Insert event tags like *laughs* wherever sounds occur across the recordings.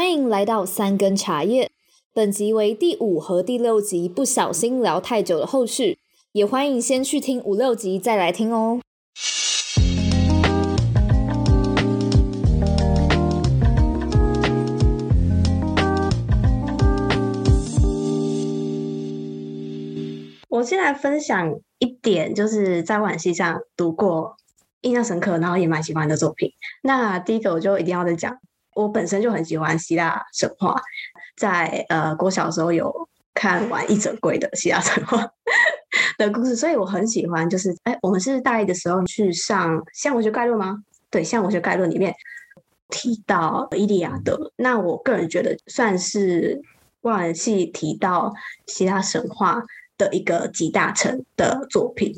欢迎来到三根茶叶。本集为第五和第六集不小心聊太久的后续，也欢迎先去听五六集再来听哦。我先来分享一点，就是在外文系上读过印象深刻，然后也蛮喜欢的作品。那第一个我就一定要再讲，我本身就很喜欢希腊神话，在呃国小时候有看完一整柜的希腊神话 *laughs* 的故事，所以我很喜欢。就是哎，我们是大一的时候去上《现代文学概论》吗？对，《现代文学概论》里面提到《伊利亚德》，那我个人觉得算是外文系提到希腊神话。的一个集大成的作品，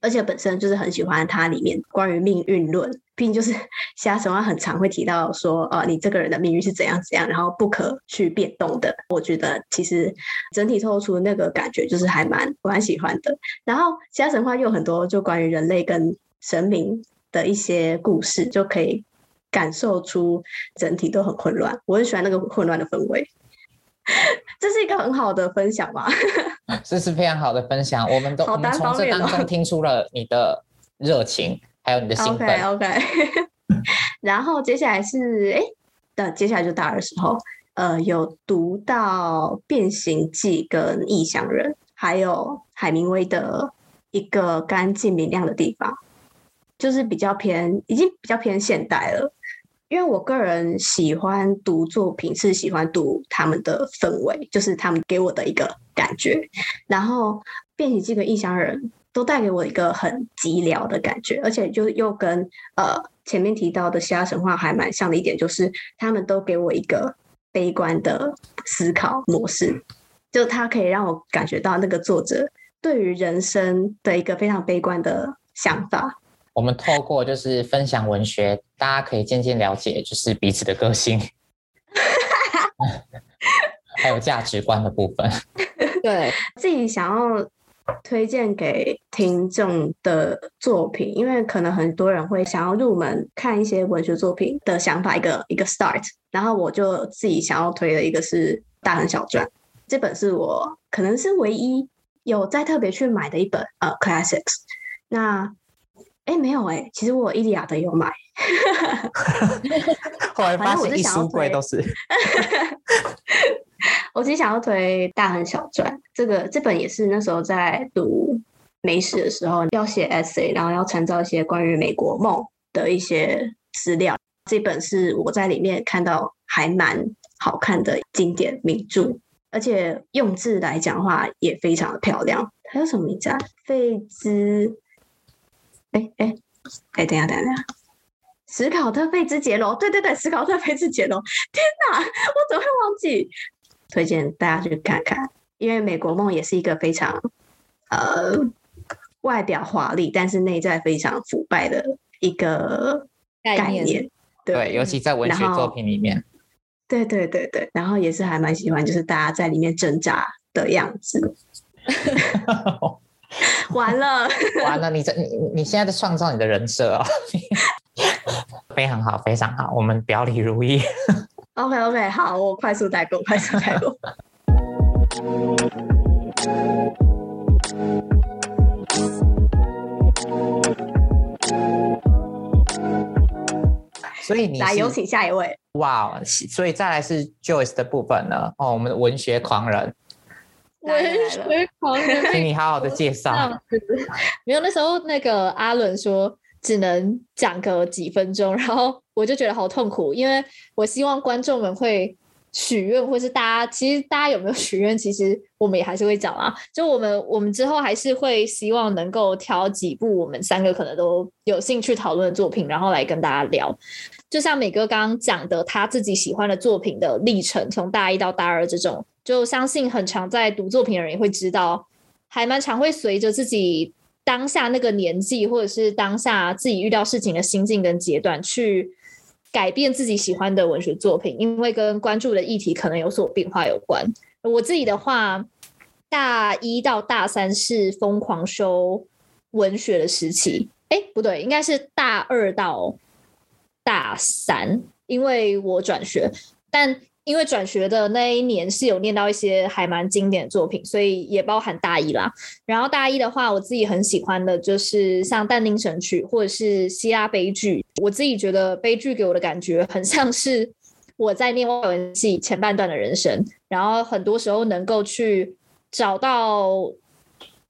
而且本身就是很喜欢它里面关于命运论，毕竟就是希腊神话很常会提到说，呃，你这个人的命运是怎样怎样，然后不可去变动的。我觉得其实整体透露出那个感觉就是还蛮我蛮喜欢的。然后其他神话又有很多就关于人类跟神明的一些故事，就可以感受出整体都很混乱。我很喜欢那个混乱的氛围。*laughs* 这是一个很好的分享吧？这是非常好的分享，我们都我们从这当中听出了你的热情，还有你的兴奋。OK OK。*laughs* 然后接下来是哎，的接下来就大二的时候，呃，有读到《变形记》跟《异乡人》，还有海明威的一个干净明亮的地方，就是比较偏，已经比较偏现代了。因为我个人喜欢读作品，是喜欢读他们的氛围，就是他们给我的一个感觉。然后《变形记》跟《异乡人》都带给我一个很寂寥的感觉，而且就又跟呃前面提到的希腊神话还蛮像的一点，就是他们都给我一个悲观的思考模式，就它可以让我感觉到那个作者对于人生的一个非常悲观的想法。我们透过就是分享文学，大家可以渐渐了解就是彼此的个性，*laughs* 还有价值观的部分。对，自己想要推荐给听众的作品，因为可能很多人会想要入门看一些文学作品的想法，一个一个 start。然后我就自己想要推的一个是《大亨小传》，这本是我可能是唯一有再特别去买的一本呃 classics。那哎，没有哎，其实我《伊利亚的》有买，*laughs* 后来发现一书柜都是。*laughs* 我其实想要推《大亨小传》，这个这本也是那时候在读美史的时候要写 essay，然后要参照一些关于美国梦的一些资料。这本是我在里面看到还蛮好看的经典名著，而且用字来讲话也非常的漂亮。还有什么名字啊？费兹。哎哎哎，等下等下等下，史考特费兹杰罗，对对对，史考特费兹杰罗，天哪，我怎么会忘记？推荐大家去看看，因为《美国梦》也是一个非常呃外表华丽，但是内在非常腐败的一个概念。对，对，尤其在文学作品里面。对对对对，然后也是还蛮喜欢，就是大家在里面挣扎的样子。*laughs* 完了，完了！你这你你现在在创造你的人设哦，*laughs* 非常好，非常好，我们表里如一。OK OK，好，我快速带过，快速带过。所以你来有请下一位。哇，所以再来是 Joyce 的部分呢？哦，我们的文学狂人。文学狂人，请你好好的介绍。*laughs* 没有，那时候那个阿伦说只能讲个几分钟，然后我就觉得好痛苦，因为我希望观众们会许愿，或是大家其实大家有没有许愿，其实我们也还是会讲啊。就我们我们之后还是会希望能够挑几部我们三个可能都有兴趣讨论的作品，然后来跟大家聊。就像美哥刚刚讲的，他自己喜欢的作品的历程，从大一到大二这种。就相信很常在读作品的人也会知道，还蛮常会随着自己当下那个年纪，或者是当下自己遇到事情的心境跟阶段，去改变自己喜欢的文学作品，因为跟关注的议题可能有所变化有关。我自己的话，大一到大三是疯狂修文学的时期，哎，不对，应该是大二到大三，因为我转学。但因为转学的那一年是有念到一些还蛮经典的作品，所以也包含大一啦。然后大一的话，我自己很喜欢的就是像但丁神曲或者是希腊悲剧。我自己觉得悲剧给我的感觉很像是我在念外文系前半段的人生，然后很多时候能够去找到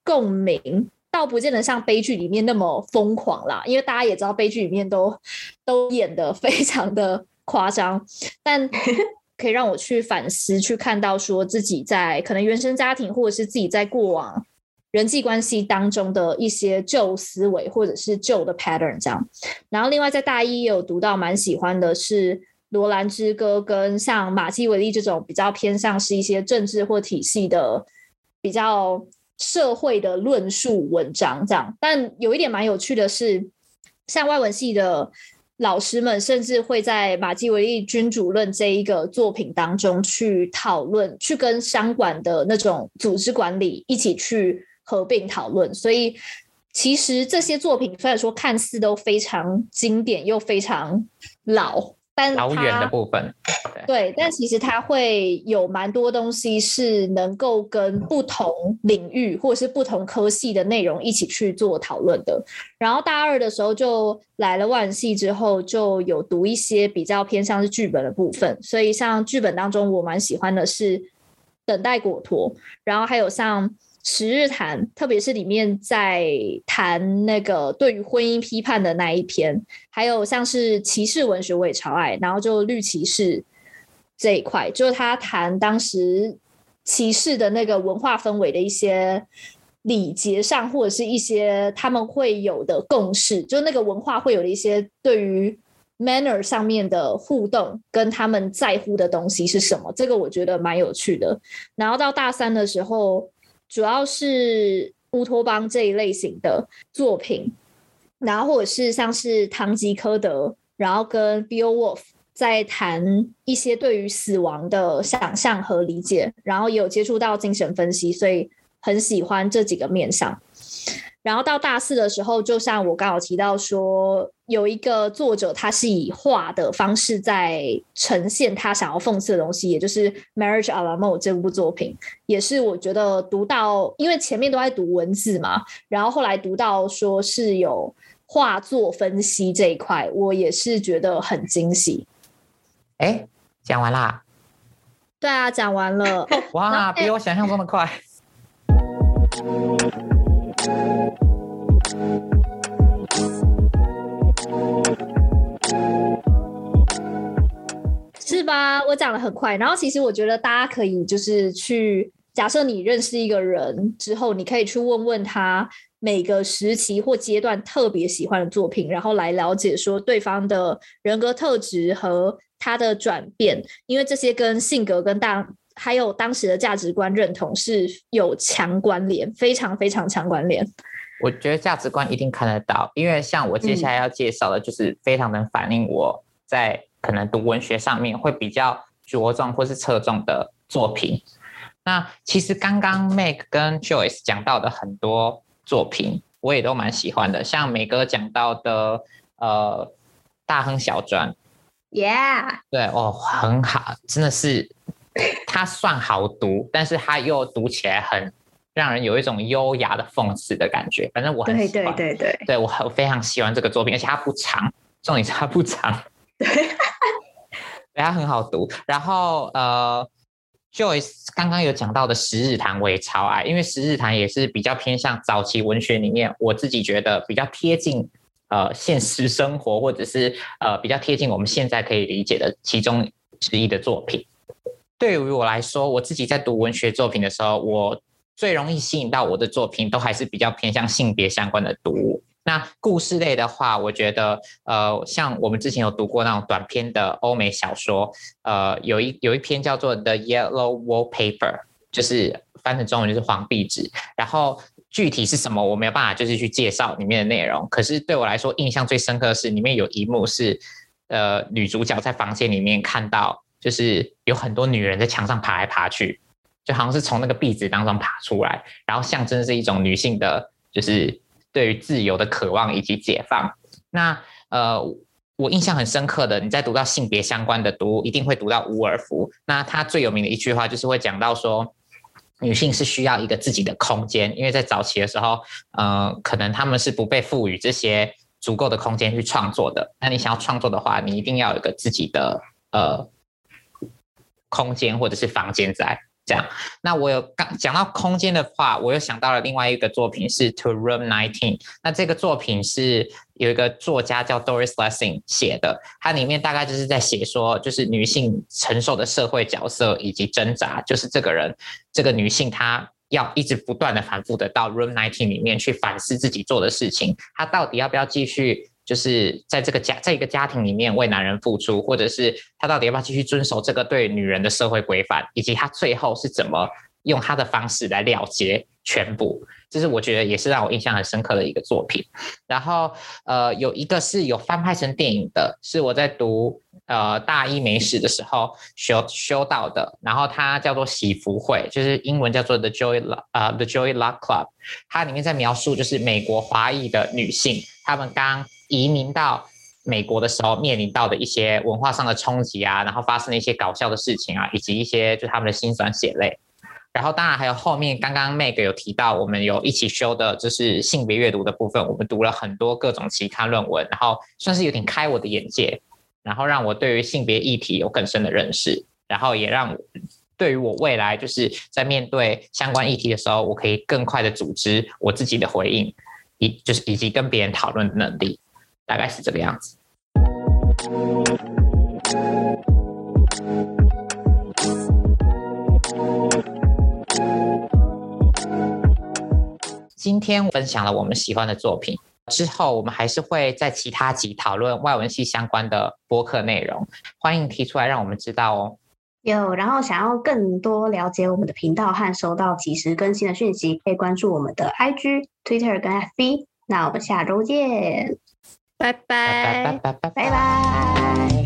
共鸣，倒不见得像悲剧里面那么疯狂啦。因为大家也知道，悲剧里面都都演得非常的夸张，但。可以让我去反思，去看到说自己在可能原生家庭，或者是自己在过往人际关系当中的一些旧思维，或者是旧的 pattern 这样。然后另外在大一也有读到蛮喜欢的是《罗兰之歌》跟像马基维利这种比较偏向是一些政治或体系的比较社会的论述文章这样。但有一点蛮有趣的是，像外文系的。老师们甚至会在马基维利君主论这一个作品当中去讨论，去跟商管的那种组织管理一起去合并讨论。所以，其实这些作品虽然说看似都非常经典又非常老。但遥远的部分，对，但其实它会有蛮多东西是能够跟不同领域或者是不同科系的内容一起去做讨论的。然后大二的时候就来了万系之后，就有读一些比较偏向是剧本的部分。所以像剧本当中，我蛮喜欢的是《等待果陀》，然后还有像。十日谈，特别是里面在谈那个对于婚姻批判的那一篇，还有像是骑士文学我也超爱，然后就绿骑士这一块，就是他谈当时骑士的那个文化氛围的一些礼节上，或者是一些他们会有的共识，就那个文化会有的一些对于 manner 上面的互动，跟他们在乎的东西是什么，这个我觉得蛮有趣的。然后到大三的时候。主要是乌托邦这一类型的作品，然后或者是像是唐吉诃德，然后跟 Beowulf 在谈一些对于死亡的想象和理解，然后也有接触到精神分析，所以很喜欢这几个面向。然后到大四的时候，就像我刚好提到说，有一个作者，他是以画的方式在呈现他想要讽刺的东西，也就是《Marriage à la mode》这部作品，也是我觉得读到，因为前面都在读文字嘛，然后后来读到说是有画作分析这一块，我也是觉得很惊喜。哎，讲完啦？对啊，讲完了。*laughs* 哇，比我想象中的快。吧？我讲的很快，然后其实我觉得大家可以就是去假设你认识一个人之后，你可以去问问他每个时期或阶段特别喜欢的作品，然后来了解说对方的人格特质和他的转变，因为这些跟性格跟大。还有当时的价值观认同是有强关联，非常非常强关联。我觉得价值观一定看得到，因为像我接下来要介绍的，就是非常能反映我在可能读文学上面会比较着重或是侧重的作品。那其实刚刚 Meg 跟 Joyce 讲到的很多作品，我也都蛮喜欢的，像美哥讲到的呃《大亨小传》，Yeah，对哦，很好，真的是。它算好读，但是它又读起来很让人有一种优雅的讽刺的感觉。反正我很喜欢，对对对对，对我很非常喜欢这个作品，而且它不长，重点是它不长，对，它很好读。然后呃，Joyce 刚刚有讲到的《十日谈》，我也超爱，因为《十日谈》也是比较偏向早期文学里面，我自己觉得比较贴近呃现实生活，或者是呃比较贴近我们现在可以理解的其中之一的作品。对于我来说，我自己在读文学作品的时候，我最容易吸引到我的作品，都还是比较偏向性别相关的读物。那故事类的话，我觉得，呃，像我们之前有读过那种短篇的欧美小说，呃，有一有一篇叫做《The Yellow Wallpaper》，就是翻成中文就是黄壁纸。然后具体是什么，我没有办法就是去介绍里面的内容。可是对我来说，印象最深刻的是里面有一幕是，呃，女主角在房间里面看到。就是有很多女人在墙上爬来爬去，就好像是从那个壁纸当中爬出来，然后象征是一种女性的，就是对于自由的渴望以及解放。那呃，我印象很深刻的，你在读到性别相关的读物，一定会读到伍尔夫。那他最有名的一句话就是会讲到说，女性是需要一个自己的空间，因为在早期的时候，呃，可能他们是不被赋予这些足够的空间去创作的。那你想要创作的话，你一定要有一个自己的呃空间或者是房间在。这样，那我有刚讲到空间的话，我又想到了另外一个作品是《To Room 19》。那这个作品是有一个作家叫 Doris Lessing 写的，它里面大概就是在写说，就是女性承受的社会角色以及挣扎，就是这个人，这个女性她要一直不断的反复的到 Room 19里面去反思自己做的事情，她到底要不要继续。就是在这个家，在一个家庭里面为男人付出，或者是他到底要不要继续遵守这个对女人的社会规范，以及他最后是怎么用他的方式来了结全部，这是我觉得也是让我印象很深刻的一个作品。然后呃，有一个是有翻拍成电影的，是我在读呃大一美史的时候修修到的，然后它叫做喜福会，就是英文叫做 The Joy 呃 The Joy Luck Club，它里面在描述就是美国华裔的女性，她们刚移民到美国的时候，面临到的一些文化上的冲击啊，然后发生的一些搞笑的事情啊，以及一些就他们的辛酸血泪。然后当然还有后面刚刚 Meg 有提到，我们有一起修的就是性别阅读的部分，我们读了很多各种期刊论文，然后算是有点开我的眼界，然后让我对于性别议题有更深的认识，然后也让对于我未来就是在面对相关议题的时候，我可以更快的组织我自己的回应，以就是以及跟别人讨论的能力。大概是这个样子。今天分享了我们喜欢的作品，之后我们还是会在其他集讨论外文系相关的播客内容，欢迎提出来让我们知道哦。有，然后想要更多了解我们的频道和收到即时更新的讯息，可以关注我们的 IG、Twitter 跟 FB。那我们下周见。拜拜，拜拜，拜拜，